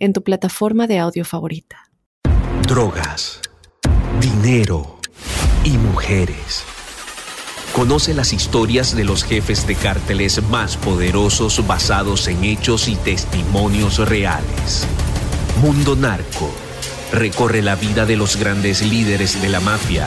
en tu plataforma de audio favorita. Drogas, dinero y mujeres. Conoce las historias de los jefes de cárteles más poderosos basados en hechos y testimonios reales. Mundo Narco recorre la vida de los grandes líderes de la mafia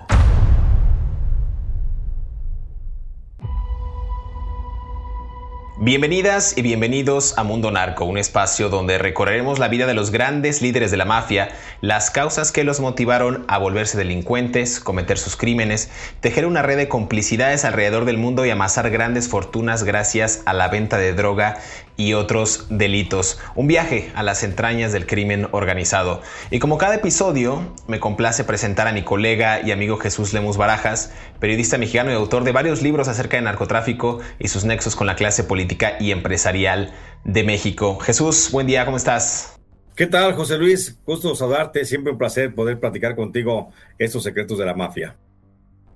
Bienvenidas y bienvenidos a Mundo Narco, un espacio donde recorreremos la vida de los grandes líderes de la mafia, las causas que los motivaron a volverse delincuentes, cometer sus crímenes, tejer una red de complicidades alrededor del mundo y amasar grandes fortunas gracias a la venta de droga y otros delitos. Un viaje a las entrañas del crimen organizado. Y como cada episodio, me complace presentar a mi colega y amigo Jesús Lemus Barajas, periodista mexicano y autor de varios libros acerca de narcotráfico y sus nexos con la clase política y empresarial de México. Jesús, buen día, ¿cómo estás? ¿Qué tal, José Luis? Gusto saludarte, siempre un placer poder platicar contigo estos secretos de la mafia.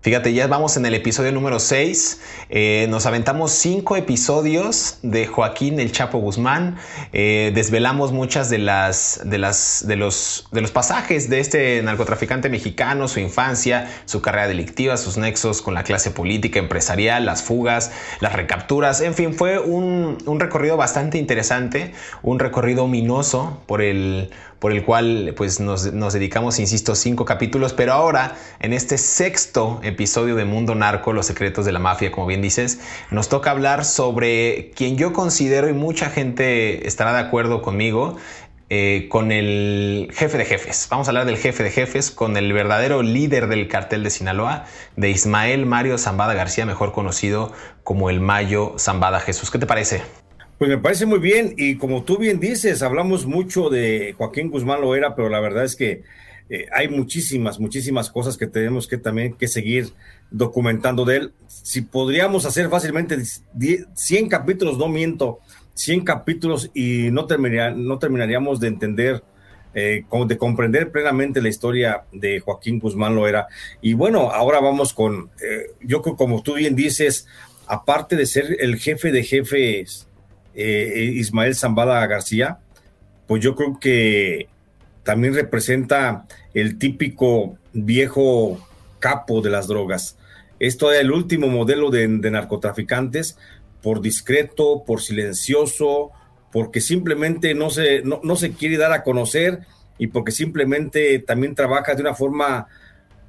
Fíjate, ya vamos en el episodio número 6. Eh, nos aventamos cinco episodios de Joaquín el Chapo Guzmán. Eh, desvelamos muchas de las, de las de los de los pasajes de este narcotraficante mexicano, su infancia, su carrera delictiva, sus nexos con la clase política, empresarial, las fugas, las recapturas. En fin, fue un, un recorrido bastante interesante, un recorrido ominoso por el por el cual pues nos, dedicamos, insisto, cinco capítulos, pero ahora en este sexto episodio de Mundo Narco, los secretos de la mafia, como bien dices, nos toca hablar sobre quien yo considero y mucha gente estará de acuerdo conmigo, eh, con el jefe de jefes. Vamos a hablar del jefe de jefes con el verdadero líder del cartel de Sinaloa, de Ismael Mario Zambada García, mejor conocido como el Mayo Zambada Jesús. ¿Qué te parece? Pues me parece muy bien y como tú bien dices, hablamos mucho de Joaquín Guzmán Loera, pero la verdad es que eh, hay muchísimas, muchísimas cosas que tenemos que también que seguir documentando de él. Si podríamos hacer fácilmente 100 capítulos, no miento, 100 capítulos y no, no terminaríamos de entender, eh, de comprender plenamente la historia de Joaquín Guzmán Loera. Y bueno, ahora vamos con, eh, yo creo como tú bien dices, aparte de ser el jefe de jefes, eh, Ismael Zambada García, pues yo creo que también representa el típico viejo capo de las drogas. Esto es el último modelo de, narcotraficantes, por discreto, por silencioso, porque simplemente no se, no, no se quiere dar a conocer y porque simplemente también trabaja de una forma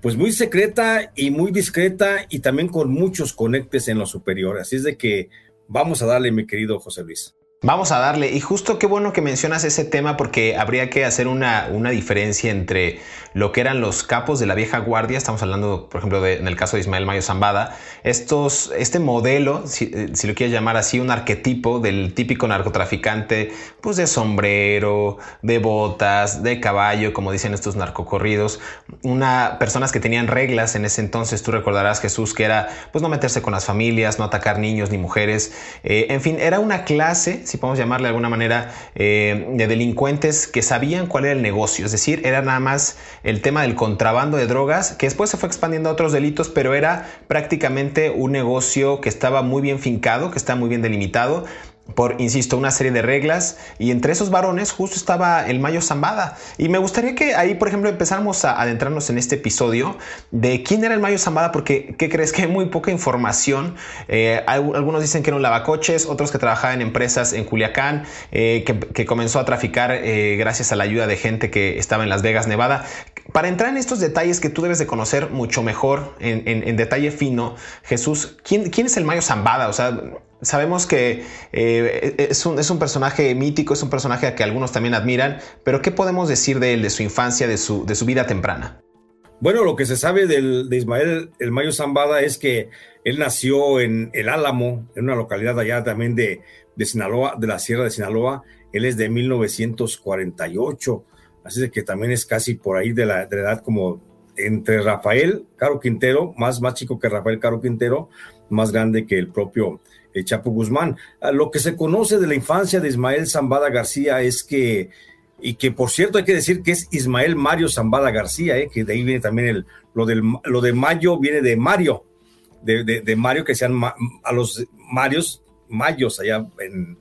pues muy secreta y muy discreta y también con muchos conectes en lo superior. Así es de que Vamos a darle, mi querido José Luis. Vamos a darle. Y justo qué bueno que mencionas ese tema porque habría que hacer una, una, diferencia entre lo que eran los capos de la vieja guardia, estamos hablando, por ejemplo, en el caso de Ismael Mayo Zambada, estos, este modelo, si, lo quieres llamar así, un arquetipo del típico narcotraficante, pues de sombrero, de botas, de caballo, como dicen estos narcocorridos, una, personas que tenían reglas en ese entonces, tú recordarás Jesús, que era pues no meterse con las familias, no atacar niños ni mujeres, eh, en fin, era una clase, si podemos llamarle de alguna manera, eh, de delincuentes que sabían cuál era el negocio, es decir, era nada más el tema del contrabando de drogas, que después se fue expandiendo a otros delitos, pero era prácticamente un negocio que estaba muy bien fincado, que está muy bien delimitado por, insisto, una serie de reglas y entre esos varones justo estaba el Mayo Zambada. Y me gustaría que ahí, por ejemplo, empezáramos a adentrarnos en este episodio de quién era el Mayo Zambada, porque ¿qué crees? Que hay muy poca información. Eh, algunos dicen que era un lavacoches, otros que trabajaba en empresas en Culiacán, eh, que, comenzó a traficar eh, gracias a la ayuda de gente que estaba en Las Vegas, Nevada. Para entrar en estos detalles que tú debes de conocer mucho mejor, en, detalle fino, Jesús, ¿quién, ¿quién, es el Mayo Zambada? O sea, sabemos que eh, es, un, personaje mítico, es un personaje a que algunos también admiran, pero ¿qué podemos decir de él, de su infancia, de su, vida temprana? Bueno, lo que se sabe de Ismael el Mayo Zambada es que él nació en El Álamo, en una localidad allá también de, de Sinaloa, de la Sierra de Sinaloa. Él es de 1948, así de que también es casi por ahí de la, edad como entre Rafael Caro Quintero, más, más chico que Rafael Caro Quintero, más grande que el propio el Chapo Guzmán. Ah, lo que se conoce de la infancia de Ismael Zambada García es que y que por cierto hay que decir que es Ismael Mario Zambada García, ¿eh? que de ahí viene también el, lo, del, lo de Mayo, viene de Mario, de, de, Mario, que sean a los Marios, Mayos allá en,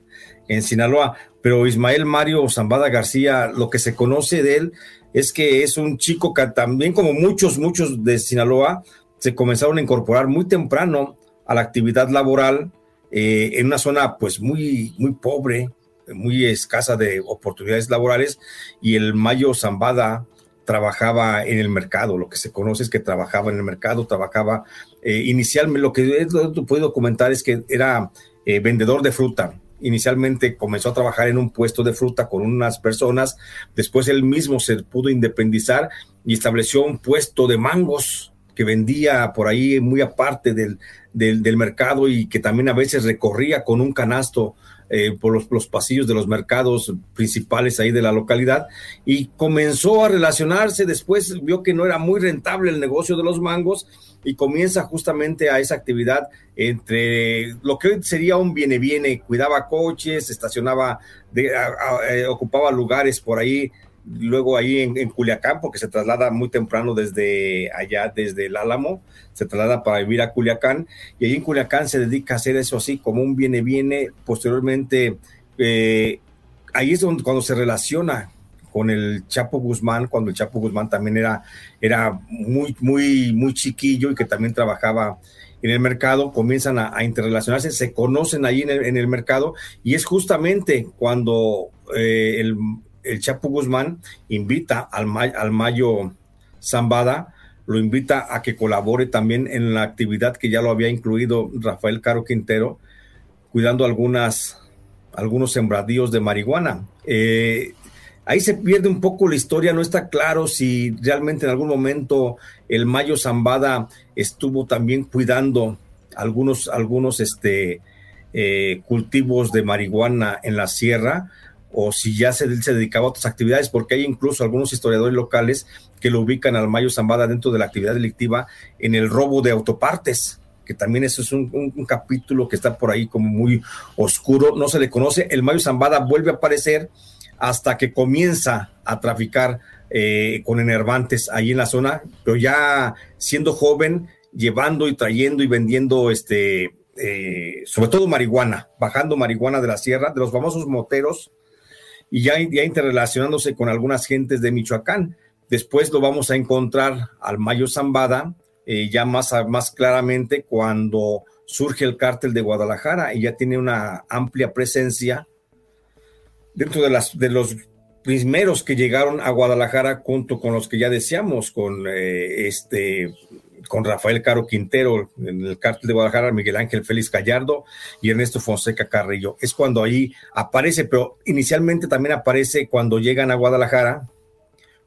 en, Sinaloa, pero Ismael Mario Zambada García, lo que se conoce de él es que es un chico que también como muchos, muchos de Sinaloa, se comenzaron a incorporar muy temprano a la actividad laboral eh, en una zona pues muy, muy pobre, muy escasa de oportunidades laborales y el Mayo Zambada trabajaba en el mercado, lo que se conoce es que trabajaba en el mercado, trabajaba eh, inicialmente, lo que he podido comentar es que era eh, vendedor de fruta. Inicialmente comenzó a trabajar en un puesto de fruta con unas personas, después él mismo se pudo independizar y estableció un puesto de mangos que vendía por ahí muy aparte del, del, del mercado y que también a veces recorría con un canasto eh, por los, pasillos de los mercados principales ahí de la localidad y comenzó a relacionarse, después vio que no era muy rentable el negocio de los mangos y comienza justamente a esa actividad entre lo que hoy sería un viene-viene, cuidaba coches, estacionaba, eh, ocupaba lugares por ahí luego ahí en, Culiacán, porque se traslada muy temprano desde allá, desde el Álamo, se traslada para vivir a Culiacán, y ahí en Culiacán se dedica a hacer eso así, como un viene-viene, posteriormente, eh, ahí es donde, cuando se relaciona con el Chapo Guzmán, cuando el Chapo Guzmán también era, era muy, muy, muy chiquillo y que también trabajaba en el mercado, comienzan a, interrelacionarse, se conocen ahí en el, mercado y es justamente cuando eh, el, el Chapo Guzmán invita al, al Mayo Zambada, lo invita a que colabore también en la actividad que ya lo había incluido Rafael Caro Quintero, cuidando algunas, algunos sembradíos de marihuana. Eh, ahí se pierde un poco la historia, no está claro si realmente en algún momento el Mayo Zambada estuvo también cuidando algunos, algunos este, eh, cultivos de marihuana en la sierra o si ya se, dedicaba a otras actividades, porque hay incluso algunos historiadores locales que lo ubican al Mayo Zambada dentro de la actividad delictiva en el robo de autopartes, que también eso es un, capítulo que está por ahí como muy oscuro, no se le conoce. El Mayo Zambada vuelve a aparecer hasta que comienza a traficar eh, con enervantes ahí en la zona, pero ya siendo joven, llevando y trayendo y vendiendo este, eh, sobre todo marihuana, bajando marihuana de la sierra, de los famosos moteros y ya, interrelacionándose con algunas gentes de Michoacán. Después lo vamos a encontrar al Mayo Zambada, eh, ya más, más claramente cuando surge el cártel de Guadalajara y ya tiene una amplia presencia dentro de, las, de los primeros que llegaron a Guadalajara junto con los que ya decíamos, con eh, este con Rafael Caro Quintero en el cártel de Guadalajara, Miguel Ángel Félix Gallardo y Ernesto Fonseca Carrillo. Es cuando ahí aparece, pero inicialmente también aparece cuando llegan a Guadalajara,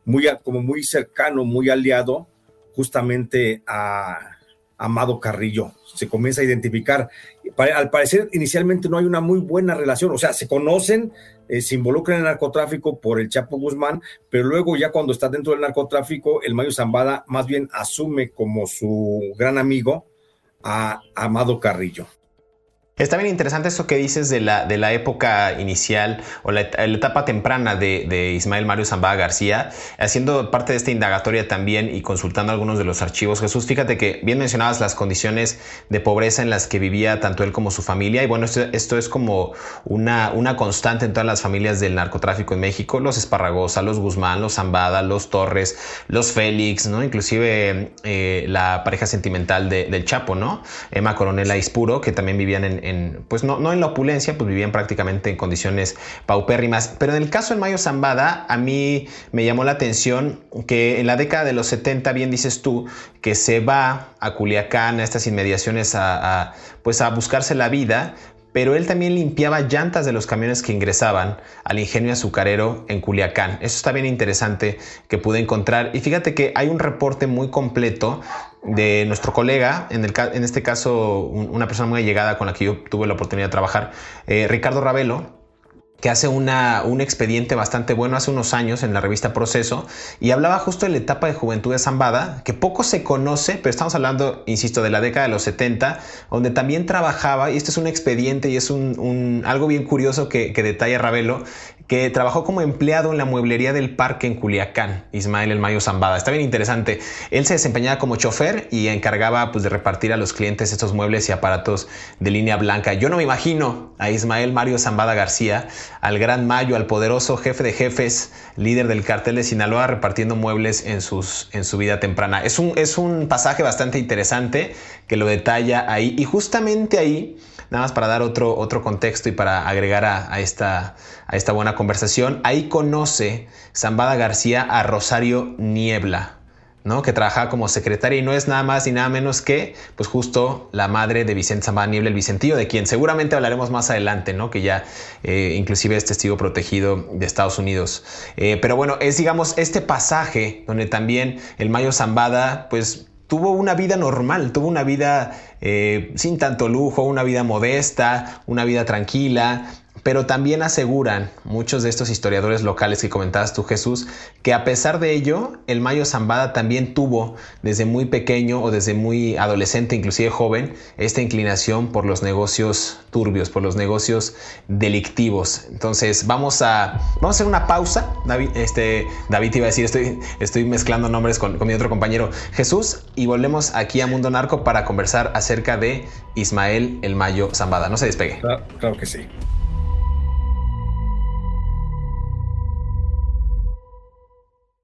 muy, como muy cercano, muy aliado justamente a Amado Carrillo. Se comienza a identificar. Al parecer, inicialmente no hay una muy buena relación, o sea, se conocen, eh, se involucran en el narcotráfico por el Chapo Guzmán, pero luego ya cuando está dentro del narcotráfico, el Mayo Zambada más bien asume como su gran amigo a Amado Carrillo. Está bien interesante esto que dices de la, de la época inicial o la, etapa temprana de, Ismael Mario Zambada García, haciendo parte de esta indagatoria también y consultando algunos de los archivos. Jesús, fíjate que bien mencionabas las condiciones de pobreza en las que vivía tanto él como su familia. Y bueno, esto, es como una, una constante en todas las familias del narcotráfico en México. Los Esparragosa, los Guzmán, los Zambada, los Torres, los Félix, ¿no? Inclusive eh, la pareja sentimental del Chapo, ¿no? Emma Coronel Aispuro, que también vivían en pues no, no en la opulencia, pues vivían prácticamente en condiciones paupérrimas. Pero en el caso del Mayo Zambada, a mí me llamó la atención que en la década de los 70, bien dices tú, que se va a Culiacán, a estas inmediaciones, a, pues a buscarse la vida, pero él también limpiaba llantas de los camiones que ingresaban al ingenio azucarero en Culiacán. Eso está bien interesante que pude encontrar. Y fíjate que hay un reporte muy completo de nuestro colega, en, este caso una persona muy allegada con la que yo tuve la oportunidad de trabajar, eh, Ricardo Ravelo, que hace una, un expediente bastante bueno hace unos años en la revista Proceso y hablaba justo de la etapa de juventud de Zambada, que poco se conoce, pero estamos hablando, insisto, de la década de los 70, donde también trabajaba, y este es un expediente y es un, algo bien curioso que, que detalla Ravelo, que trabajó como empleado en la mueblería del parque en Culiacán, Ismael El Mayo Zambada. Está bien interesante. Él se desempeñaba como chofer y encargaba pues, de repartir a los clientes estos muebles y aparatos de línea blanca. Yo no me imagino a Ismael Mario Zambada García, al gran Mayo, al poderoso jefe de jefes, líder del cartel de Sinaloa, repartiendo muebles en, sus, en su vida temprana. Es un, es un pasaje bastante interesante que lo detalla ahí y justamente ahí nada más para dar otro, otro contexto y para agregar a, esta, a esta buena conversación, ahí conoce Zambada García a Rosario Niebla, ¿no? que trabajaba como secretaria y no es nada más ni nada menos que pues justo la madre de Vicente Zambada Niebla, el Vicentillo, de quien seguramente hablaremos más adelante, ¿no? que ya eh, inclusive es testigo protegido de Estados Unidos. Eh, pero bueno, es digamos este pasaje donde también el Mayo Zambada pues tuvo una vida normal, tuvo una vida eh, sin tanto lujo, una vida modesta, una vida tranquila, pero también aseguran muchos de estos historiadores locales que comentabas tú, Jesús, que a pesar de ello, el Mayo Zambada también tuvo desde muy pequeño o desde muy adolescente, inclusive joven, esta inclinación por los negocios turbios, por los negocios delictivos. Entonces, vamos a, vamos a hacer una pausa. David, este, David iba a decir, estoy, estoy mezclando nombres con, mi otro compañero Jesús y volvemos aquí a Mundo Narco para conversar acerca de Ismael el Mayo Zambada. No se despegue. claro que sí.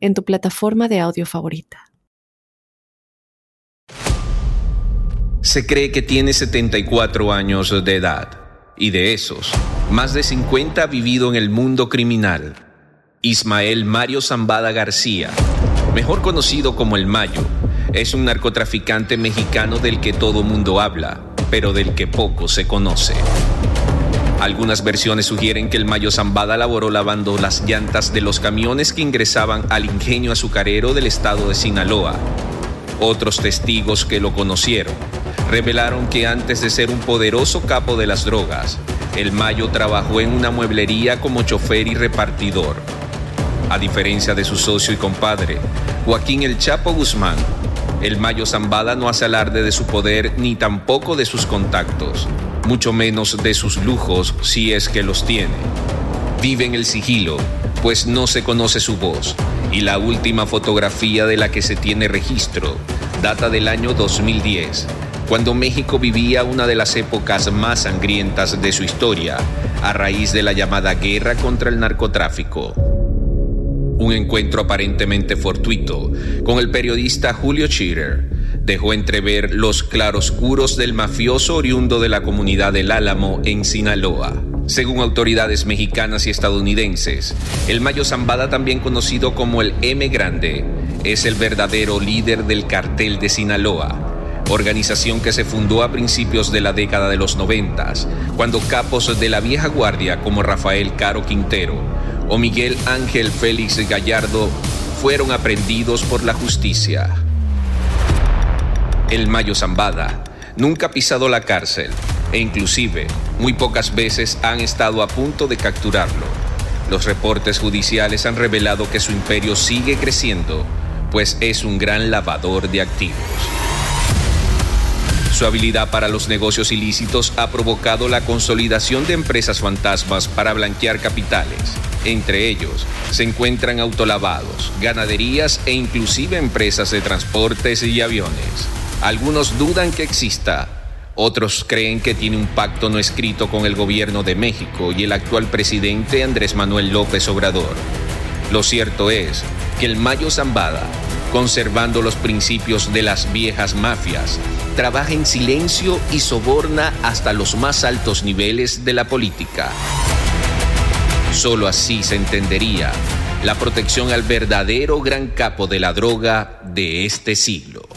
en tu plataforma de audio favorita. Se cree que tiene 74 años de edad y de esos, más de 50 ha vivido en el mundo criminal. Ismael Mario Zambada García, mejor conocido como el Mayo, es un narcotraficante mexicano del que todo mundo habla, pero del que poco se conoce. Algunas versiones sugieren que el Mayo Zambada laboró lavando las llantas de los camiones que ingresaban al ingenio azucarero del estado de Sinaloa. Otros testigos que lo conocieron revelaron que antes de ser un poderoso capo de las drogas, el Mayo trabajó en una mueblería como chofer y repartidor. A diferencia de su socio y compadre, Joaquín El Chapo Guzmán, el Mayo Zambada no hace alarde de su poder ni tampoco de sus contactos mucho menos de sus lujos si es que los tiene. Vive en el sigilo, pues no se conoce su voz, y la última fotografía de la que se tiene registro data del año 2010, cuando México vivía una de las épocas más sangrientas de su historia, a raíz de la llamada guerra contra el narcotráfico. Un encuentro aparentemente fortuito con el periodista Julio Cheater dejó entrever los claroscuros del mafioso oriundo de la comunidad del Álamo en Sinaloa. Según autoridades mexicanas y estadounidenses, el Mayo Zambada, también conocido como el M Grande, es el verdadero líder del cartel de Sinaloa, organización que se fundó a principios de la década de los noventas, cuando capos de la vieja guardia como Rafael Caro Quintero o Miguel Ángel Félix Gallardo fueron aprendidos por la justicia el Mayo Zambada, nunca ha pisado la cárcel e inclusive muy pocas veces han estado a punto de capturarlo. Los reportes judiciales han revelado que su imperio sigue creciendo, pues es un gran lavador de activos. Su habilidad para los negocios ilícitos ha provocado la consolidación de empresas fantasmas para blanquear capitales. Entre ellos se encuentran autolavados, ganaderías e inclusive empresas de transportes y aviones. Algunos dudan que exista, otros creen que tiene un pacto no escrito con el gobierno de México y el actual presidente Andrés Manuel López Obrador. Lo cierto es que el Mayo Zambada, conservando los principios de las viejas mafias, trabaja en silencio y soborna hasta los más altos niveles de la política. Solo así se entendería la protección al verdadero gran capo de la droga de este siglo.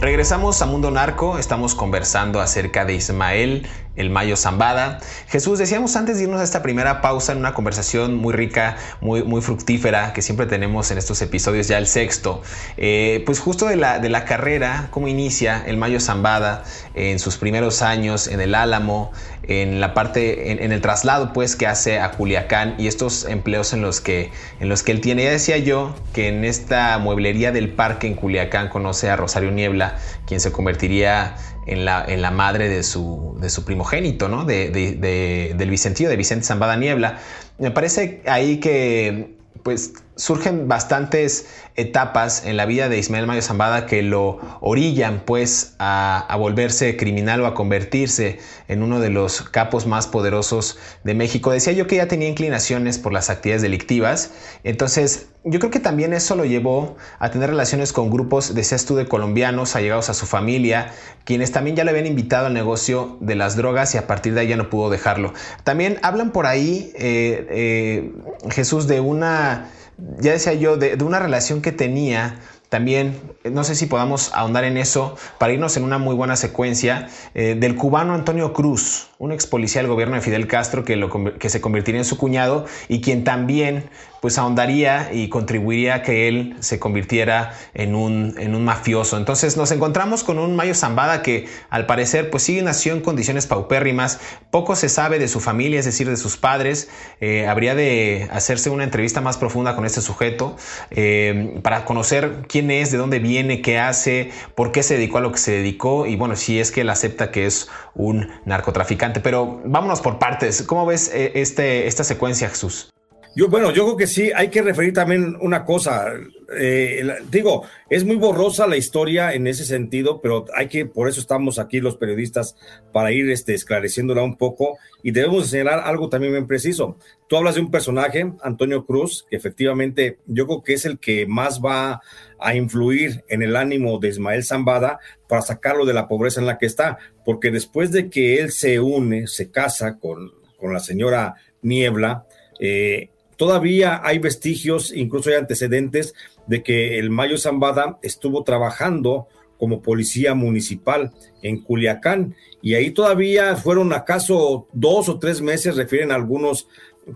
Regresamos a Mundo Narco, estamos conversando acerca de Ismael el Mayo Zambada. Jesús, decíamos antes de irnos a esta primera pausa en una conversación muy rica, muy, fructífera que siempre tenemos en estos episodios, ya el sexto, eh, pues justo de la, de la carrera, cómo inicia el Mayo Zambada en sus primeros años en el Álamo, en la parte, en, el traslado pues que hace a Culiacán y estos empleos en los que, en los que él tiene. Ya decía yo que en esta mueblería del parque en Culiacán conoce a Rosario Niebla, quien se convertiría en la, en la madre de su, de su primogénito, ¿no? De, del Vicentío, de Vicente Zambada Niebla. Me parece ahí que pues surgen bastantes etapas en la vida de Ismael Mayo Zambada que lo orillan pues a, volverse criminal o a convertirse en uno de los capos más poderosos de México. Decía yo que ya tenía inclinaciones por las actividades delictivas, entonces yo creo que también eso lo llevó a tener relaciones con grupos, de tú, de colombianos allegados a su familia, quienes también ya le habían invitado al negocio de las drogas y a partir de ahí ya no pudo dejarlo. También hablan por ahí, eh, eh, Jesús, de una ya decía yo, de, una relación que tenía también, no sé si podamos ahondar en eso para irnos en una muy buena secuencia, eh, del cubano Antonio Cruz, un ex policía del gobierno de Fidel Castro que, que se convertiría en su cuñado y quien también pues ahondaría y contribuiría a que él se convirtiera en un, en un mafioso. Entonces nos encontramos con un Mayo Zambada que al parecer pues sí nació en condiciones paupérrimas, poco se sabe de su familia, es decir, de sus padres, eh, habría de hacerse una entrevista más profunda con este sujeto eh, para conocer quién es, de dónde viene, qué hace, por qué se dedicó a lo que se dedicó y bueno, si es que él acepta que es un narcotraficante. Pero vámonos por partes, ¿cómo ves eh, este, esta secuencia, Jesús? Yo, bueno, yo creo que sí, hay que referir también una cosa. Eh, digo, es muy borrosa la historia en ese sentido, pero hay que, por eso estamos aquí los periodistas, para ir este, esclareciéndola un poco y debemos señalar algo también bien preciso. Tú hablas de un personaje, Antonio Cruz, que efectivamente yo creo que es el que más va a influir en el ánimo de Ismael Zambada para sacarlo de la pobreza en la que está, porque después de que él se une, se casa con, con la señora Niebla, eh, Todavía hay vestigios, incluso hay antecedentes de que el Mayo Zambada estuvo trabajando como policía municipal en Culiacán y ahí todavía fueron acaso dos o tres meses, refieren algunos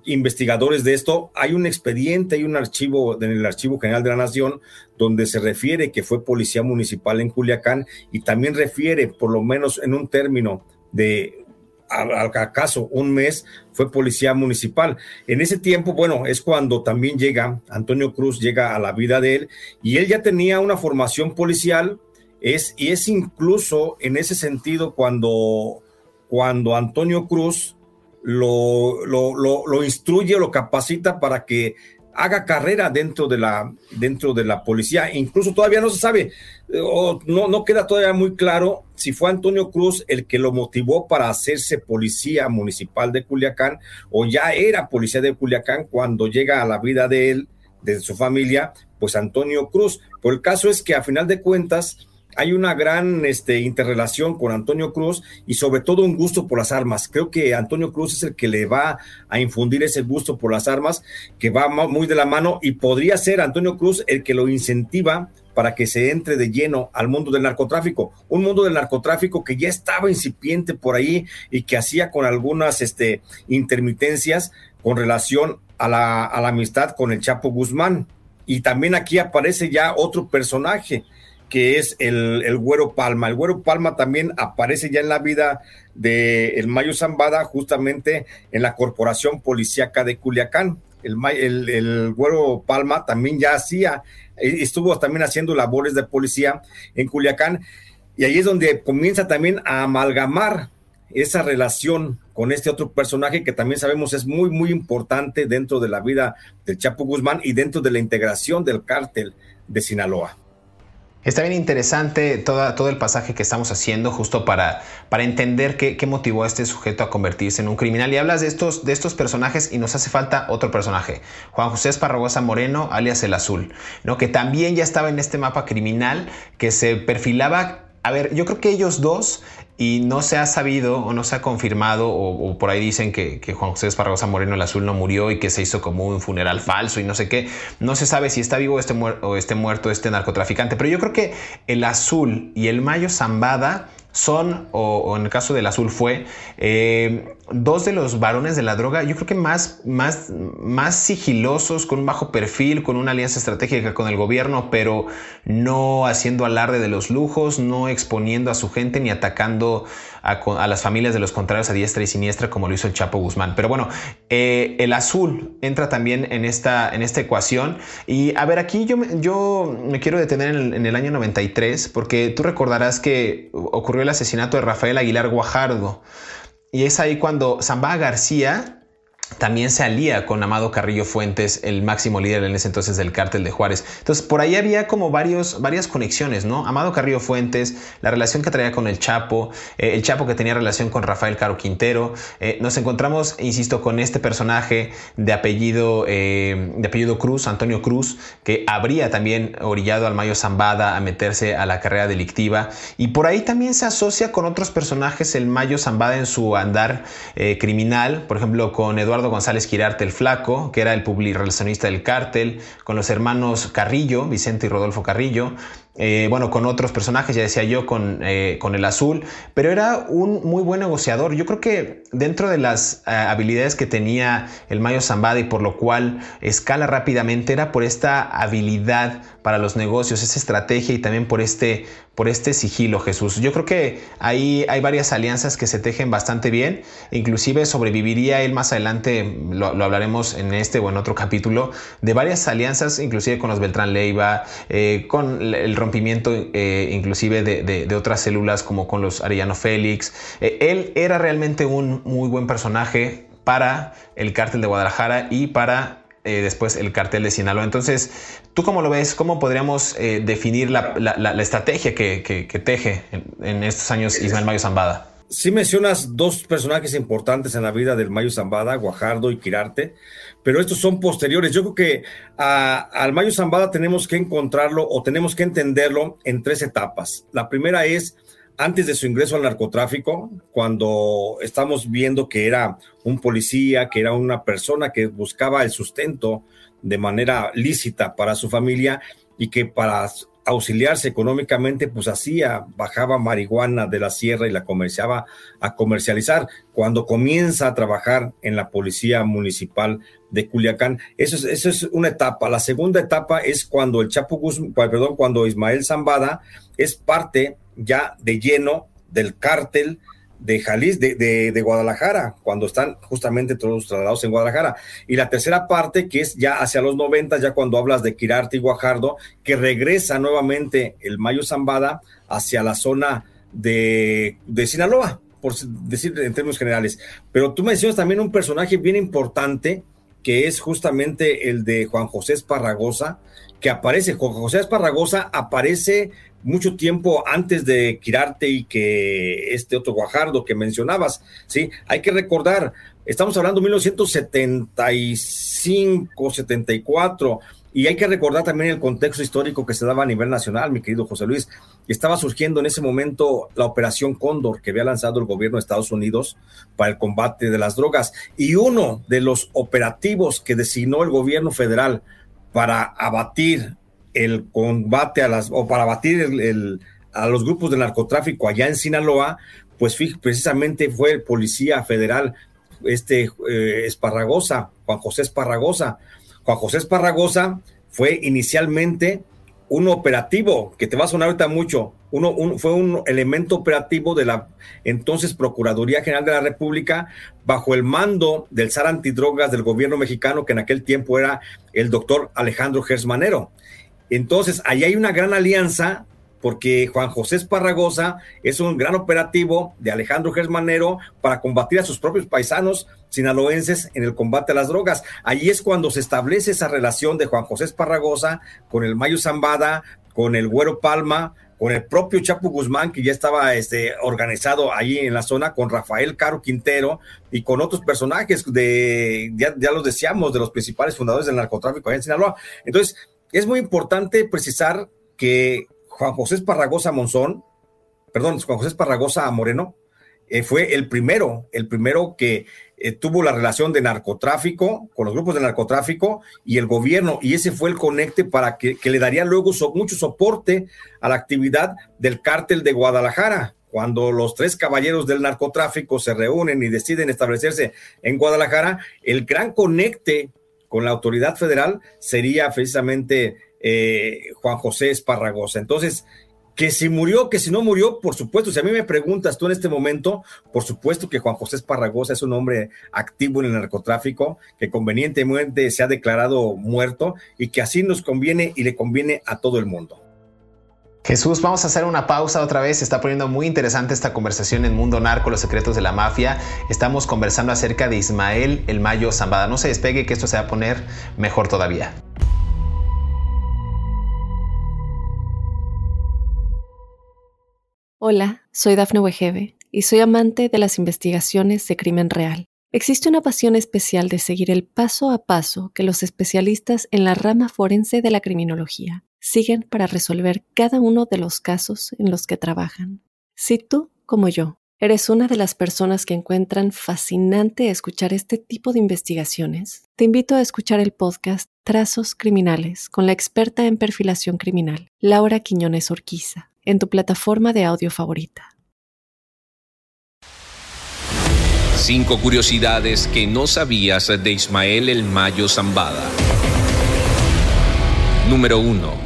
investigadores de esto. Hay un expediente, hay un archivo en el Archivo General de la Nación donde se refiere que fue policía municipal en Culiacán y también refiere, por lo menos en un término de al acaso un mes fue policía municipal. En ese tiempo, bueno, es cuando también llega Antonio Cruz, llega a la vida de él y él ya tenía una formación policial, es, y es incluso en ese sentido cuando, cuando Antonio Cruz lo, lo, lo, lo instruye, lo capacita para que haga carrera dentro de la, dentro de la policía. Incluso todavía no se sabe, no, no queda todavía muy claro si fue Antonio Cruz el que lo motivó para hacerse policía municipal de Culiacán o ya era policía de Culiacán cuando llega a la vida de él, de su familia, pues Antonio Cruz. Por el caso es que a final de cuentas, hay una gran este, interrelación con Antonio Cruz y sobre todo un gusto por las armas. Creo que Antonio Cruz es el que le va a infundir ese gusto por las armas, que va muy de la mano y podría ser Antonio Cruz el que lo incentiva para que se entre de lleno al mundo del narcotráfico, un mundo del narcotráfico que ya estaba incipiente por ahí y que hacía con algunas este, intermitencias con relación a la, a la amistad con el Chapo Guzmán. Y también aquí aparece ya otro personaje, que es el, el, Güero Palma. El Güero Palma también aparece ya en la vida de el Mayo Zambada, justamente en la Corporación Policíaca de Culiacán. El, el, el, Güero Palma también ya hacía estuvo también haciendo labores de policía en Culiacán, y ahí es donde comienza también a amalgamar esa relación con este otro personaje que también sabemos es muy, muy importante dentro de la vida del Chapo Guzmán y dentro de la integración del cártel de Sinaloa. Está bien interesante todo el pasaje que estamos haciendo justo para, para entender qué, motivó a este sujeto a convertirse en un criminal. Y hablas de estos, de estos personajes y nos hace falta otro personaje, Juan José Esparragosa Moreno, alias El Azul, ¿no? que también ya estaba en este mapa criminal, que se perfilaba a ver, yo creo que ellos dos y no se ha sabido o no se ha confirmado o, por ahí dicen que, Juan José Esparragosa Moreno el Azul no murió y que se hizo como un funeral falso y no sé qué. No se sabe si está vivo o este muerto este narcotraficante, pero yo creo que el Azul y el Mayo Zambada son, o, en el caso del azul fue, eh, dos de los varones de la droga, yo creo que más, más, más sigilosos, con un bajo perfil, con una alianza estratégica con el gobierno, pero no haciendo alarde de los lujos, no exponiendo a su gente ni atacando a, las familias de los contrarios a diestra y siniestra como lo hizo el Chapo Guzmán. Pero bueno, eh, el azul entra también en esta, en esta ecuación. Y a ver, aquí yo, yo me quiero detener en el, año 93 porque tú recordarás que ocurrió el asesinato de Rafael Aguilar Guajardo. Y es ahí cuando Zambá García también se alía con Amado Carrillo Fuentes, el máximo líder en ese entonces del cártel de Juárez. Entonces, por ahí había como varios, varias conexiones, ¿no? Amado Carrillo Fuentes, la relación que traía con el Chapo, eh, el Chapo que tenía relación con Rafael Caro Quintero. Eh, nos encontramos, insisto, con este personaje de apellido, eh, de apellido Cruz, Antonio Cruz, que habría también orillado al Mayo Zambada a meterse a la carrera delictiva. Y por ahí también se asocia con otros personajes el Mayo Zambada en su andar criminal, por ejemplo, con Eduardo González Quirarte el Flaco, que era el publirelacionista del cártel, con los hermanos Carrillo, Vicente y Rodolfo Carrillo, eh, bueno, con otros personajes, ya decía yo, con, eh, con, el azul, pero era un muy buen negociador. Yo creo que dentro de las eh, habilidades que tenía el Mayo Zambada y por lo cual escala rápidamente era por esta habilidad para los negocios, esa estrategia y también por este, por este sigilo, Jesús. Yo creo que ahí hay varias alianzas que se tejen bastante bien, inclusive sobreviviría él más adelante, lo, hablaremos en este o en otro capítulo, de varias alianzas, inclusive con los Beltrán Leiva, con el rompimiento eh, inclusive de, otras células como con los Arellano Félix. Eh, él era realmente un muy buen personaje para el cártel de Guadalajara y para eh, después el cartel de Sinaloa. Entonces, ¿tú cómo lo ves? ¿Cómo podríamos definir la, estrategia que, teje en, estos años Ismael Mayo Zambada? Sí mencionas dos personajes importantes en la vida del Mayo Zambada, Guajardo y Quirarte, pero estos son posteriores. Yo creo que al Mayo Zambada tenemos que encontrarlo o tenemos que entenderlo en tres etapas. La primera es antes de su ingreso al narcotráfico, cuando estamos viendo que era un policía, que era una persona que buscaba el sustento de manera lícita para su familia y que para auxiliarse económicamente, pues hacía, bajaba marihuana de la sierra y la comerciaba a comercializar. Cuando comienza a trabajar en la policía municipal de Culiacán, eso es, eso es una etapa. La segunda etapa es cuando el Chapo Guzmán, perdón, cuando Ismael Zambada es parte ya de lleno del cártel de Jalisco, de, Guadalajara, cuando están justamente todos trasladados en Guadalajara. Y la tercera parte, que es ya hacia los 90, ya cuando hablas de Quirarte y Guajardo, que regresa nuevamente el Mayo Zambada hacia la zona de, de Sinaloa, por decir en términos generales. Pero tú mencionas también un personaje bien importante, que es justamente el de Juan José Esparragosa, que aparece, Juan José Esparragosa aparece mucho tiempo antes de Quirarte y que este otro Guajardo que mencionabas, ¿sí? Hay que recordar, estamos hablando de 1975, 74, y hay que recordar también el contexto histórico que se daba a nivel nacional, mi querido José Luis. Estaba surgiendo en ese momento la Operación Cóndor que había lanzado el gobierno de Estados Unidos para el combate de las drogas. Y uno de los operativos que designó el gobierno federal para abatir el combate a las, o para abatir el, a los grupos de narcotráfico allá en Sinaloa, pues precisamente fue el policía federal, este eh, Esparragosa, Juan José Esparragosa. Juan José Esparragosa fue inicialmente un operativo, que te va a sonar ahorita mucho, uno, fue un elemento operativo de la entonces Procuraduría General de la República bajo el mando del zar antidrogas del gobierno mexicano, que en aquel tiempo era el doctor Alejandro Gersmanero. Entonces, ahí hay una gran alianza porque Juan José Esparragosa es un gran operativo de Alejandro Gersmanero para combatir a sus propios paisanos sinaloenses en el combate a las drogas. Ahí es cuando se establece esa relación de Juan José Esparragosa con el Mayo Zambada, con el Güero Palma, con el propio Chapo Guzmán, que ya estaba este, organizado ahí en la zona, con Rafael Caro Quintero y con otros personajes de, ya, ya los decíamos, de los principales fundadores del narcotráfico allá en Sinaloa. Entonces, es muy importante precisar que Juan José Esparragosa Monzón, perdón, Juan José Esparragosa Moreno, eh, fue el primero, el primero que eh, tuvo la relación de narcotráfico con los grupos de narcotráfico y el gobierno, y ese fue el conecte para que, le daría luego mucho soporte a la actividad del cártel de Guadalajara. Cuando los tres caballeros del narcotráfico se reúnen y deciden establecerse en Guadalajara, el gran conecte con la autoridad federal sería precisamente eh, Juan José Esparragosa. Entonces, que si murió, que si no murió, por supuesto, si a mí me preguntas tú en este momento, por supuesto que Juan José Esparragosa es un hombre activo en el narcotráfico, que convenientemente se ha declarado muerto y que así nos conviene y le conviene a todo el mundo. Jesús, vamos a hacer una pausa otra vez. Se está poniendo muy interesante esta conversación en Mundo Narco, los secretos de la mafia. Estamos conversando acerca de Ismael El Mayo Zambada. No se despegue que esto se va a poner mejor todavía. Hola, soy Dafne Wegebe y soy amante de las investigaciones de crimen real. Existe una pasión especial de seguir el paso a paso que los especialistas en la rama forense de la criminología siguen para resolver cada uno de los casos en los que trabajan. Si tú, como yo, eres una de las personas que encuentran fascinante escuchar este tipo de investigaciones, te invito a escuchar el podcast Trazos Criminales con la experta en perfilación criminal, Laura Quiñones Orquiza en tu plataforma de audio favorita. Cinco curiosidades que no sabías de Ismael El Mayo Zambada. Número 1.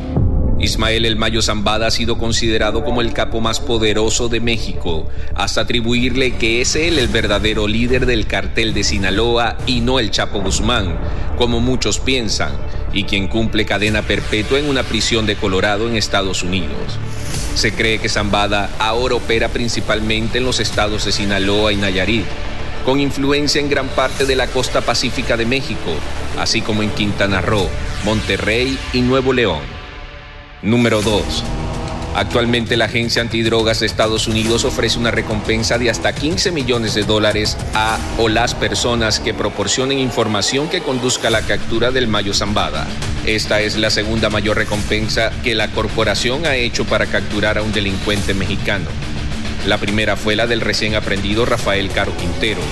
Ismael El Mayo Zambada ha sido considerado como el capo más poderoso de México, hasta atribuirle que es él el verdadero líder del cartel de Sinaloa y no el Chapo Guzmán, como muchos piensan, y quien cumple cadena perpetua en una prisión de Colorado en Estados Unidos. Se cree que Zambada ahora opera principalmente en los estados de Sinaloa y Nayarit, con influencia en gran parte de la costa pacífica de México, así como en Quintana Roo, Monterrey y Nuevo León. Número 2. Actualmente la Agencia Antidrogas de Estados Unidos ofrece una recompensa de hasta 15 millones de dólares a o las personas que proporcionen información que conduzca a la captura del Mayo Zambada. Esta es la segunda mayor recompensa que la corporación ha hecho para capturar a un delincuente mexicano. La primera fue la del recién aprendido Rafael Caro Quintero,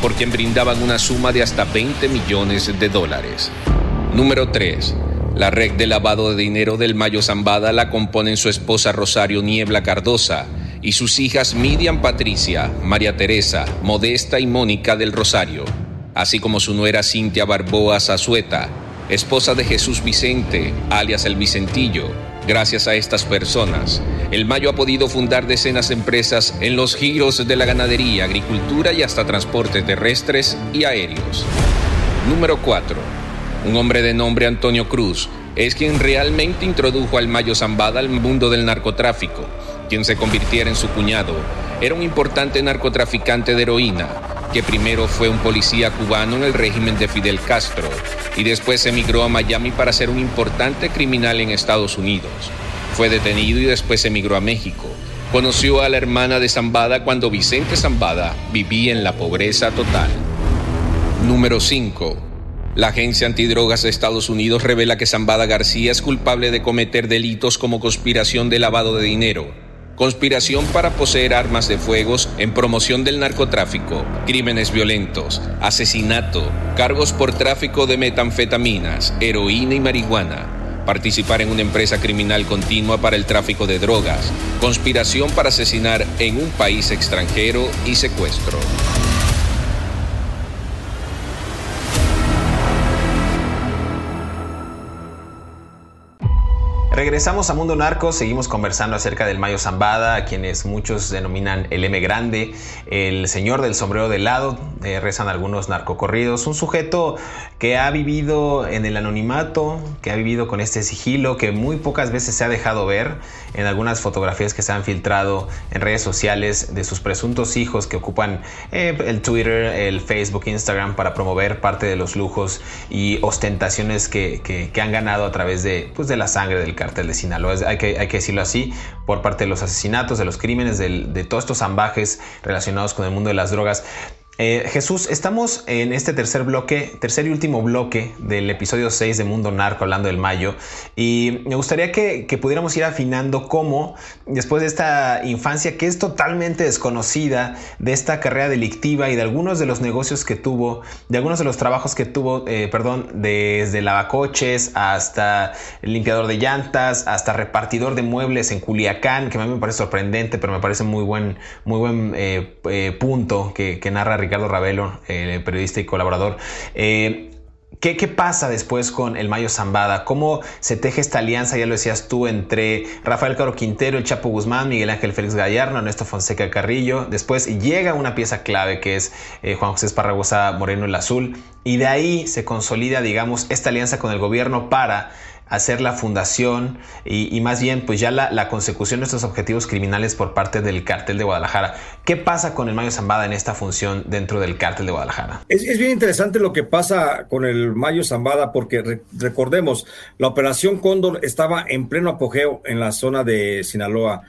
por quien brindaban una suma de hasta 20 millones de dólares. Número 3. La red de lavado de dinero del Mayo Zambada la componen su esposa Rosario Niebla Cardosa y sus hijas Miriam Patricia, María Teresa, Modesta y Mónica del Rosario, así como su nuera Cintia Barboa Zazueta, esposa de Jesús Vicente, alias el Vicentillo. Gracias a estas personas, el Mayo ha podido fundar decenas de empresas en los giros de la ganadería, agricultura y hasta transportes terrestres y aéreos. Número 4 un hombre de nombre Antonio Cruz, es quien realmente introdujo al Mayo Zambada al mundo del narcotráfico, quien se convirtiera en su cuñado. Era un importante narcotraficante de heroína, que primero fue un policía cubano en el régimen de Fidel Castro y después emigró a Miami para ser un importante criminal en Estados Unidos. Fue detenido y después emigró a México. Conoció a la hermana de Zambada cuando Vicente Zambada vivía en la pobreza total. Número 5. La Agencia Antidrogas de Estados Unidos revela que Zambada García es culpable de cometer delitos como conspiración de lavado de dinero, conspiración para poseer armas de fuego en promoción del narcotráfico, crímenes violentos, asesinato, cargos por tráfico de metanfetaminas, heroína y marihuana, participar en una empresa criminal continua para el tráfico de drogas, conspiración para asesinar en un país extranjero y secuestro. Regresamos a Mundo Narco, seguimos conversando acerca del Mayo Zambada, a quienes muchos denominan el M Grande, el señor del sombrero de lado, eh, rezan algunos narcocorridos, un sujeto que ha vivido en el anonimato, que ha vivido con este sigilo, que muy pocas veces se ha dejado ver. En algunas fotografías que se han filtrado en redes sociales de sus presuntos hijos que ocupan eh, el Twitter, el Facebook, Instagram para promover parte de los lujos y ostentaciones que, que han ganado a través de, pues, de la sangre del cartel de Sinaloa. Hay que, hay que decirlo así, por parte de los asesinatos, de los crímenes, de todos estos ambajes relacionados con el mundo de las drogas. Eh, Jesús, estamos en este tercer bloque, tercer y último bloque del episodio 6 de Mundo Narco, hablando del mayo, y me gustaría que, pudiéramos ir afinando cómo, después de esta infancia que es totalmente desconocida, de esta carrera delictiva y de algunos de los negocios que tuvo, de algunos de los trabajos que tuvo, eh, perdón, desde lavacoches hasta limpiador de llantas, hasta repartidor de muebles en Culiacán, que a mí me parece sorprendente, pero me parece muy buen, muy buen eh, punto que, que narra Ricardo Ravelo, eh, periodista y colaborador. Eh, ¿Qué, pasa después con el Mayo Zambada? ¿Cómo se teje esta alianza, ya lo decías tú, entre Rafael Caro Quintero, el Chapo Guzmán, Miguel Ángel Félix Gallardo, Ernesto Fonseca Carrillo? Después llega una pieza clave que es eh, Juan José Esparragosa Moreno el Azul y de ahí se consolida, digamos, esta alianza con el gobierno para hacer la fundación y, más bien pues ya la, consecución de estos objetivos criminales por parte del cártel de Guadalajara. ¿Qué pasa con el Mayo Zambada en esta función dentro del cártel de Guadalajara? Es, bien interesante lo que pasa con el Mayo Zambada porque recordemos, la operación Cóndor estaba en pleno apogeo en la zona de Sinaloa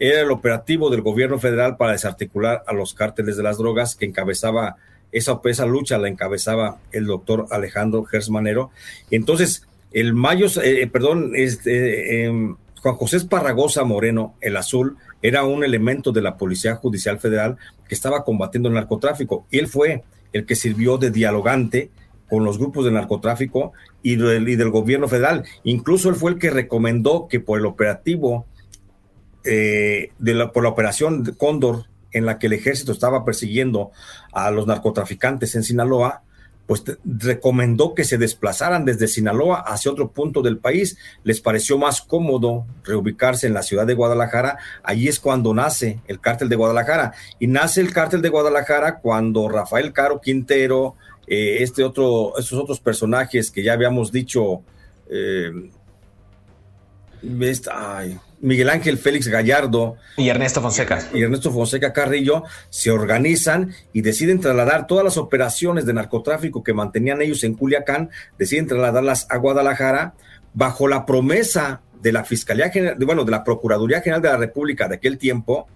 era el operativo del gobierno federal para desarticular a los cárteles de las drogas que encabezaba esa, esa lucha, la encabezaba el doctor Alejandro Gersmanero. Entonces, el Mayo, eh, eh, perdón, este, em, Juan José Esparragosa Moreno, el azul, era un elemento de la Policía Judicial Federal que estaba combatiendo el narcotráfico. Y él fue el que sirvió de dialogante con los grupos de narcotráfico y del, gobierno federal. Incluso él fue el que recomendó que por el operativo, eh, de la, por la operación Cóndor, en la que el ejército estaba persiguiendo a los narcotraficantes en Sinaloa, pues recomendó que se desplazaran desde Sinaloa hacia otro punto del país. Les pareció más cómodo reubicarse en la ciudad de Guadalajara. Allí es cuando nace el cártel de Guadalajara. Y nace el cártel de Guadalajara cuando Rafael Caro Quintero, eh, este otro, estos otros personajes que ya habíamos dicho, eh, ay, Miguel Ángel Félix Gallardo y Ernesto Fonseca. Y Ernesto Fonseca Carrillo se organizan y deciden trasladar todas las operaciones de narcotráfico que mantenían ellos en Culiacán, deciden trasladarlas a Guadalajara bajo la promesa de la Fiscalía General, bueno, de la Procuraduría General de la República de aquel tiempo,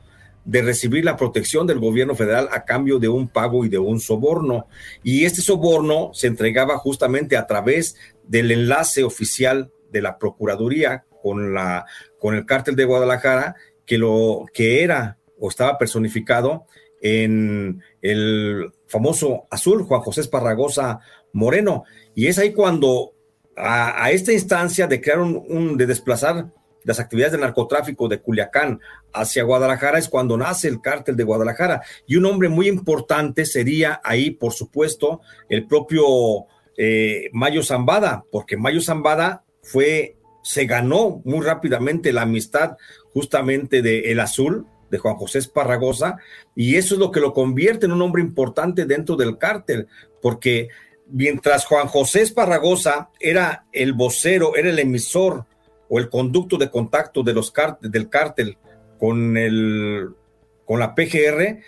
de recibir la protección del gobierno federal a cambio de un pago y de un soborno. Y este soborno se entregaba justamente a través del enlace oficial de la Procuraduría con la con el cártel de Guadalajara, que lo que era o estaba personificado en el famoso azul, Juan José Esparragosa Moreno. Y es ahí cuando a, esta instancia de crear un, de desplazar las actividades de narcotráfico de Culiacán hacia Guadalajara es cuando nace el cártel de Guadalajara. Y un hombre muy importante sería ahí, por supuesto, el propio eh, Mayo Zambada, porque Mayo Zambada fue se ganó muy rápidamente la amistad justamente de El Azul, de Juan José Esparragosa, y eso es lo que lo convierte en un hombre importante dentro del cártel, porque mientras Juan José Esparragosa era el vocero, era el emisor o el conducto de contacto de los del cártel con, el, con la PGR,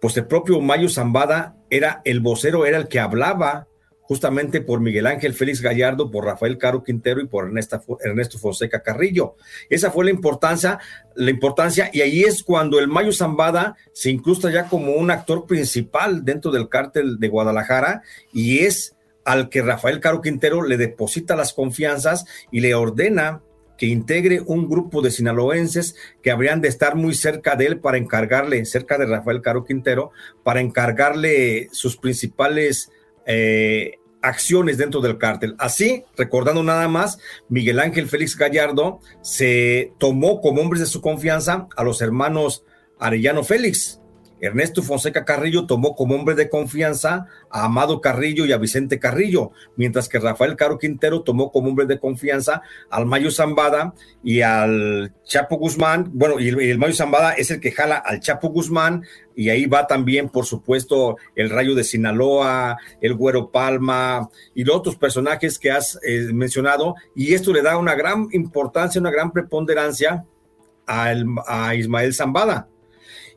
pues el propio Mayo Zambada era el vocero, era el que hablaba justamente por Miguel Ángel Félix Gallardo, por Rafael Caro Quintero y por Ernesto Fonseca Carrillo. Esa fue la importancia, la importancia, y ahí es cuando el Mayo Zambada se incrusta ya como un actor principal dentro del cártel de Guadalajara y es al que Rafael Caro Quintero le deposita las confianzas y le ordena que integre un grupo de sinaloenses que habrían de estar muy cerca de él para encargarle, cerca de Rafael Caro Quintero, para encargarle sus principales eh, acciones dentro del cártel. Así, recordando nada más, Miguel Ángel Félix Gallardo se tomó como hombres de su confianza a los hermanos Arellano Félix, Ernesto Fonseca Carrillo tomó como hombre de confianza a Amado Carrillo y a Vicente Carrillo, mientras que Rafael Caro Quintero tomó como hombre de confianza al Mayo Zambada y al Chapo Guzmán. Bueno, y el, Mayo Zambada es el que jala al Chapo Guzmán, y ahí va también, por supuesto, el Rayo de Sinaloa, el Güero Palma y los otros personajes que has eh, mencionado, y esto le da una gran importancia, una gran preponderancia a Ismael Zambada.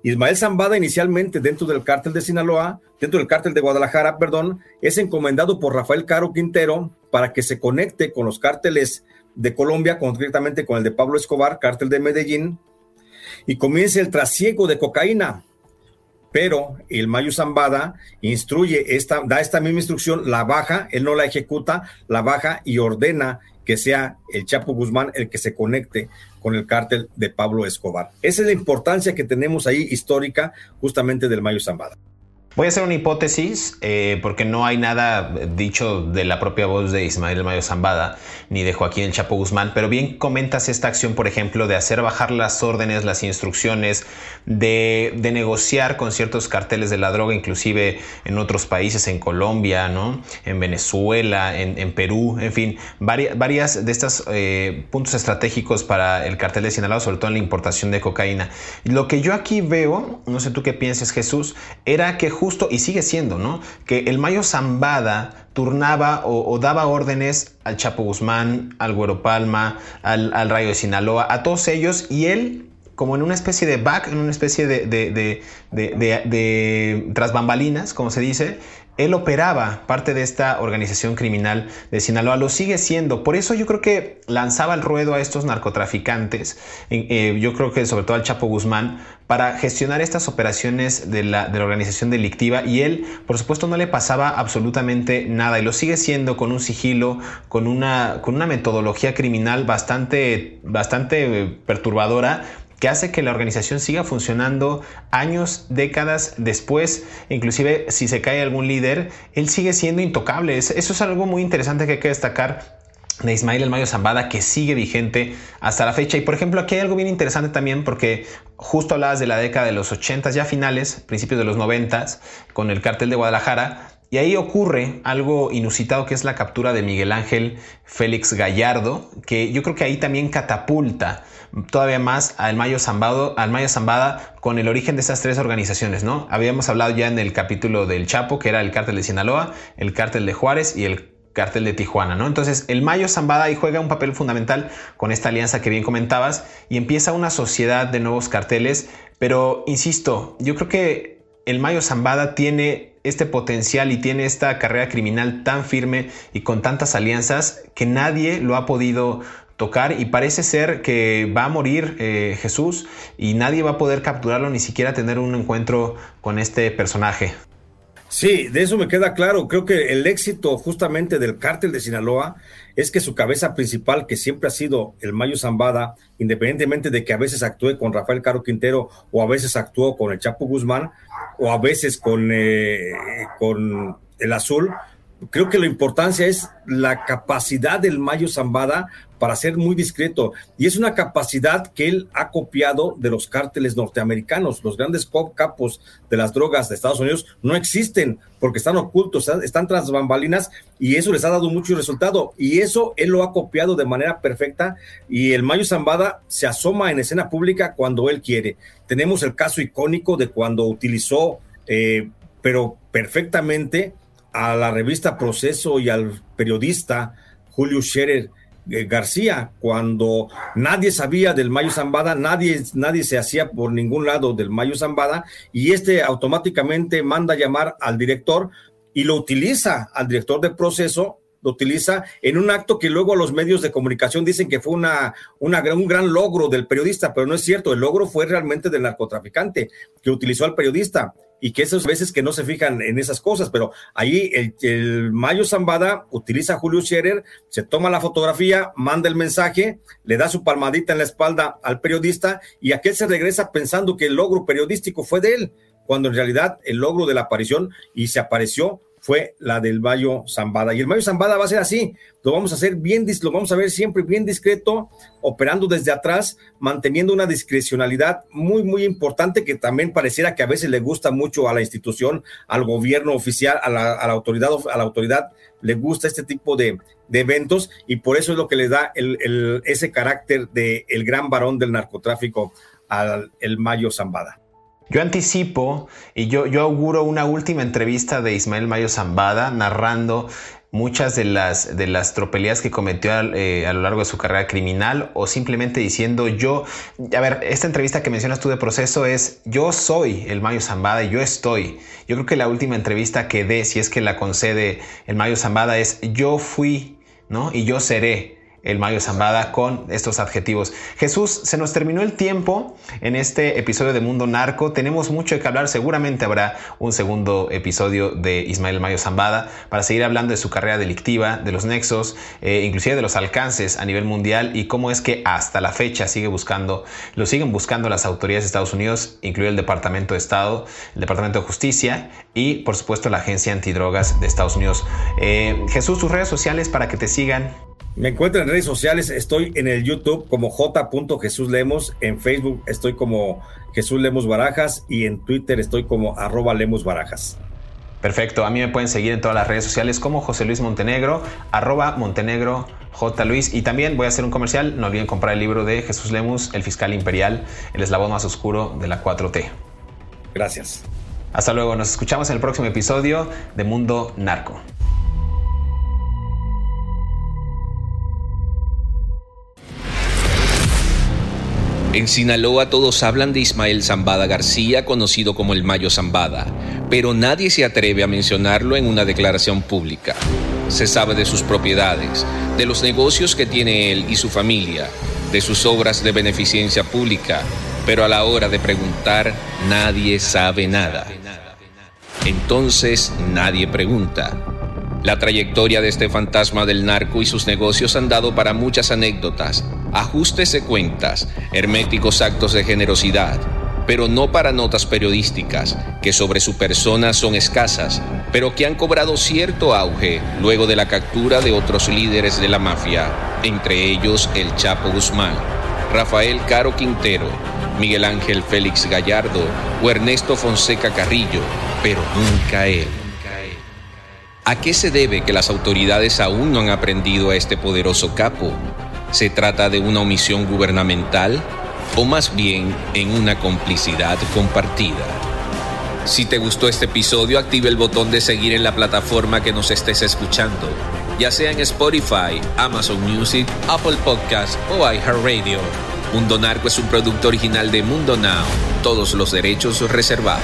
Ismael Zambada inicialmente dentro del cártel de Sinaloa, dentro del cártel de Guadalajara, perdón, es encomendado por Rafael Caro Quintero para que se conecte con los cárteles de Colombia, concretamente con el de Pablo Escobar, cártel de Medellín, y comience el trasiego de cocaína. Pero el Mayo Zambada instruye, esta, da esta misma instrucción, la baja, él no la ejecuta, la baja y ordena que sea el Chapo Guzmán el que se conecte con el cártel de Pablo Escobar. Esa es la importancia que tenemos ahí histórica justamente del Mayo Zambada. Voy a hacer una hipótesis eh, porque no hay nada dicho de la propia voz de Ismael Mayo Zambada ni de Joaquín El Chapo Guzmán, pero bien comentas esta acción, por ejemplo, de hacer bajar las órdenes, las instrucciones, de, negociar con ciertos carteles de la droga, inclusive en otros países, en Colombia, ¿no? en Venezuela, en, Perú, en fin, varias, varias de estos eh, puntos estratégicos para el cartel de Sinaloa, sobre todo en la importación de cocaína. Lo que yo aquí veo, no sé tú qué piensas Jesús, era que justo, y sigue siendo, ¿no? Que el Mayo Zambada turnaba o, daba órdenes al Chapo Guzmán, al Güero Palma, al, Rayo de Sinaloa, a todos ellos, y él como en una especie de back, en una especie de, de, de, de, tras bambalinas, como se dice, él operaba parte de esta organización criminal de Sinaloa, lo sigue siendo. Por eso yo creo que lanzaba el ruedo a estos narcotraficantes, eh, yo creo que sobre todo al Chapo Guzmán, para gestionar estas operaciones de la, de la, organización delictiva y él, por supuesto, no le pasaba absolutamente nada y lo sigue siendo con un sigilo, con una, con una metodología criminal bastante, bastante perturbadora que hace que la organización siga funcionando años, décadas después, inclusive si se cae algún líder, él sigue siendo intocable. Eso es algo muy interesante que hay que destacar de Ismael El Mayo Zambada que sigue vigente hasta la fecha. Y por ejemplo, aquí hay algo bien interesante también porque justo hablabas de la década de los 80 ya finales, principios de los 90 con el cartel de Guadalajara. Y ahí ocurre algo inusitado que es la captura de Miguel Ángel Félix Gallardo, que yo creo que ahí también catapulta todavía más al Mayo, Zambado, al Mayo Zambada con el origen de estas tres organizaciones, ¿no? Habíamos hablado ya en el capítulo del Chapo, que era el cártel de Sinaloa, el cártel de Juárez y el cártel de Tijuana, ¿no? Entonces, el Mayo Zambada ahí juega un papel fundamental con esta alianza que bien comentabas y empieza una sociedad de nuevos carteles, pero insisto, yo creo que el Mayo Zambada tiene este potencial y tiene esta carrera criminal tan firme y con tantas alianzas que nadie lo ha podido tocar y parece ser que va a morir eh, Jesús y nadie va a poder capturarlo ni siquiera tener un encuentro con este personaje. Sí, de eso me queda claro. Creo que el éxito justamente del cártel de Sinaloa es que su cabeza principal, que siempre ha sido el Mayo Zambada, independientemente de que a veces actúe con Rafael Caro Quintero o a veces actuó con el Chapo Guzmán o a veces con, eh, con el Azul, creo que la importancia es la capacidad del Mayo Zambada para ser muy discreto. Y es una capacidad que él ha copiado de los cárteles norteamericanos. Los grandes capos de las drogas de Estados Unidos no existen porque están ocultos, están tras bambalinas y eso les ha dado mucho resultado. Y eso él lo ha copiado de manera perfecta y el Mayo Zambada se asoma en escena pública cuando él quiere. Tenemos el caso icónico de cuando utilizó, eh, pero perfectamente, a la revista Proceso y al periodista Julio Scherer García, cuando nadie sabía del Mayo Zambada, nadie, nadie se hacía por ningún lado del Mayo Zambada, y este automáticamente manda llamar al director y lo utiliza al director del proceso utiliza en un acto que luego los medios de comunicación dicen que fue una, un gran logro del periodista, pero no es cierto, el logro fue realmente del narcotraficante que utilizó al periodista y que esas veces que no se fijan en esas cosas, pero ahí el, Mayo Zambada utiliza a Julio Scherer, se toma la fotografía, manda el mensaje, le da su palmadita en la espalda al periodista y aquel se regresa pensando que el logro periodístico fue de él, cuando en realidad el logro de la aparición y se apareció fue la del Mayo Zambada. Y el Mayo Zambada va a ser así, lo vamos a hacer bien, lo vamos a ver siempre bien discreto, operando desde atrás, manteniendo una discrecionalidad muy, muy importante que también pareciera que a veces le gusta mucho a la institución, al gobierno oficial, a la, autoridad, a la autoridad le gusta este tipo de, eventos y por eso es lo que le da ese carácter de el gran varón del narcotráfico al el Mayo Zambada. Yo anticipo y yo, yo auguro una última entrevista de Ismael Mayo Zambada narrando muchas de las, de las tropelías que cometió eh, a lo largo de su carrera criminal o simplemente diciendo yo, a ver, esta entrevista que mencionas tú de proceso es yo soy el Mayo Zambada y yo estoy. Yo creo que la última entrevista que dé, si es que la concede el Mayo Zambada, es yo fui, ¿no? Y yo seré el Mayo Zambada con estos adjetivos. Jesús, se nos terminó el tiempo en este episodio de Mundo Narco. Tenemos mucho que hablar. Seguramente habrá un segundo episodio de Ismael Mayo Zambada para seguir hablando de su carrera delictiva, de los nexos, eh, inclusive de los alcances a nivel mundial y cómo es que hasta la fecha sigue buscando, lo siguen buscando las autoridades de Estados Unidos, incluido el Departamento de Estado, el Departamento de Justicia y por supuesto la Agencia Antidrogas de Estados Unidos. Eh, Jesús, tus redes sociales para que te sigan. Me encuentro en redes sociales, estoy en el YouTube como J. Jesús Lemos, en Facebook estoy como Jesús Lemos Barajas y en Twitter estoy como arroba Lemos Barajas. Perfecto, a mí me pueden seguir en todas las redes sociales como José Luis Montenegro, arroba Montenegro J. Luis. Y también voy a hacer un comercial, no olviden comprar el libro de Jesús Lemus, El Fiscal Imperial, el eslabón más oscuro de la 4T. Gracias. Hasta luego, nos escuchamos en el próximo episodio de Mundo Narco. En Sinaloa todos hablan de Ismael Zambada García, conocido como el Mayo Zambada, pero nadie se atreve a mencionarlo en una declaración pública. Se sabe de sus propiedades, de los negocios que tiene él y su familia, de sus obras de beneficencia pública, pero a la hora de preguntar nadie sabe nada. Entonces nadie pregunta. La trayectoria de este fantasma del narco y sus negocios han dado para muchas anécdotas, ajustes de cuentas, herméticos actos de generosidad, pero no para notas periodísticas, que sobre su persona son escasas, pero que han cobrado cierto auge luego de la captura de otros líderes de la mafia, entre ellos el Chapo Guzmán, Rafael Caro Quintero, Miguel Ángel Félix Gallardo o Ernesto Fonseca Carrillo, pero nunca él. ¿A qué se debe que las autoridades aún no han aprendido a este poderoso capo? ¿Se trata de una omisión gubernamental o más bien en una complicidad compartida? Si te gustó este episodio, active el botón de seguir en la plataforma que nos estés escuchando, ya sea en Spotify, Amazon Music, Apple Podcast o iHeartRadio. Mundo Narco es un producto original de Mundo Now, todos los derechos reservados.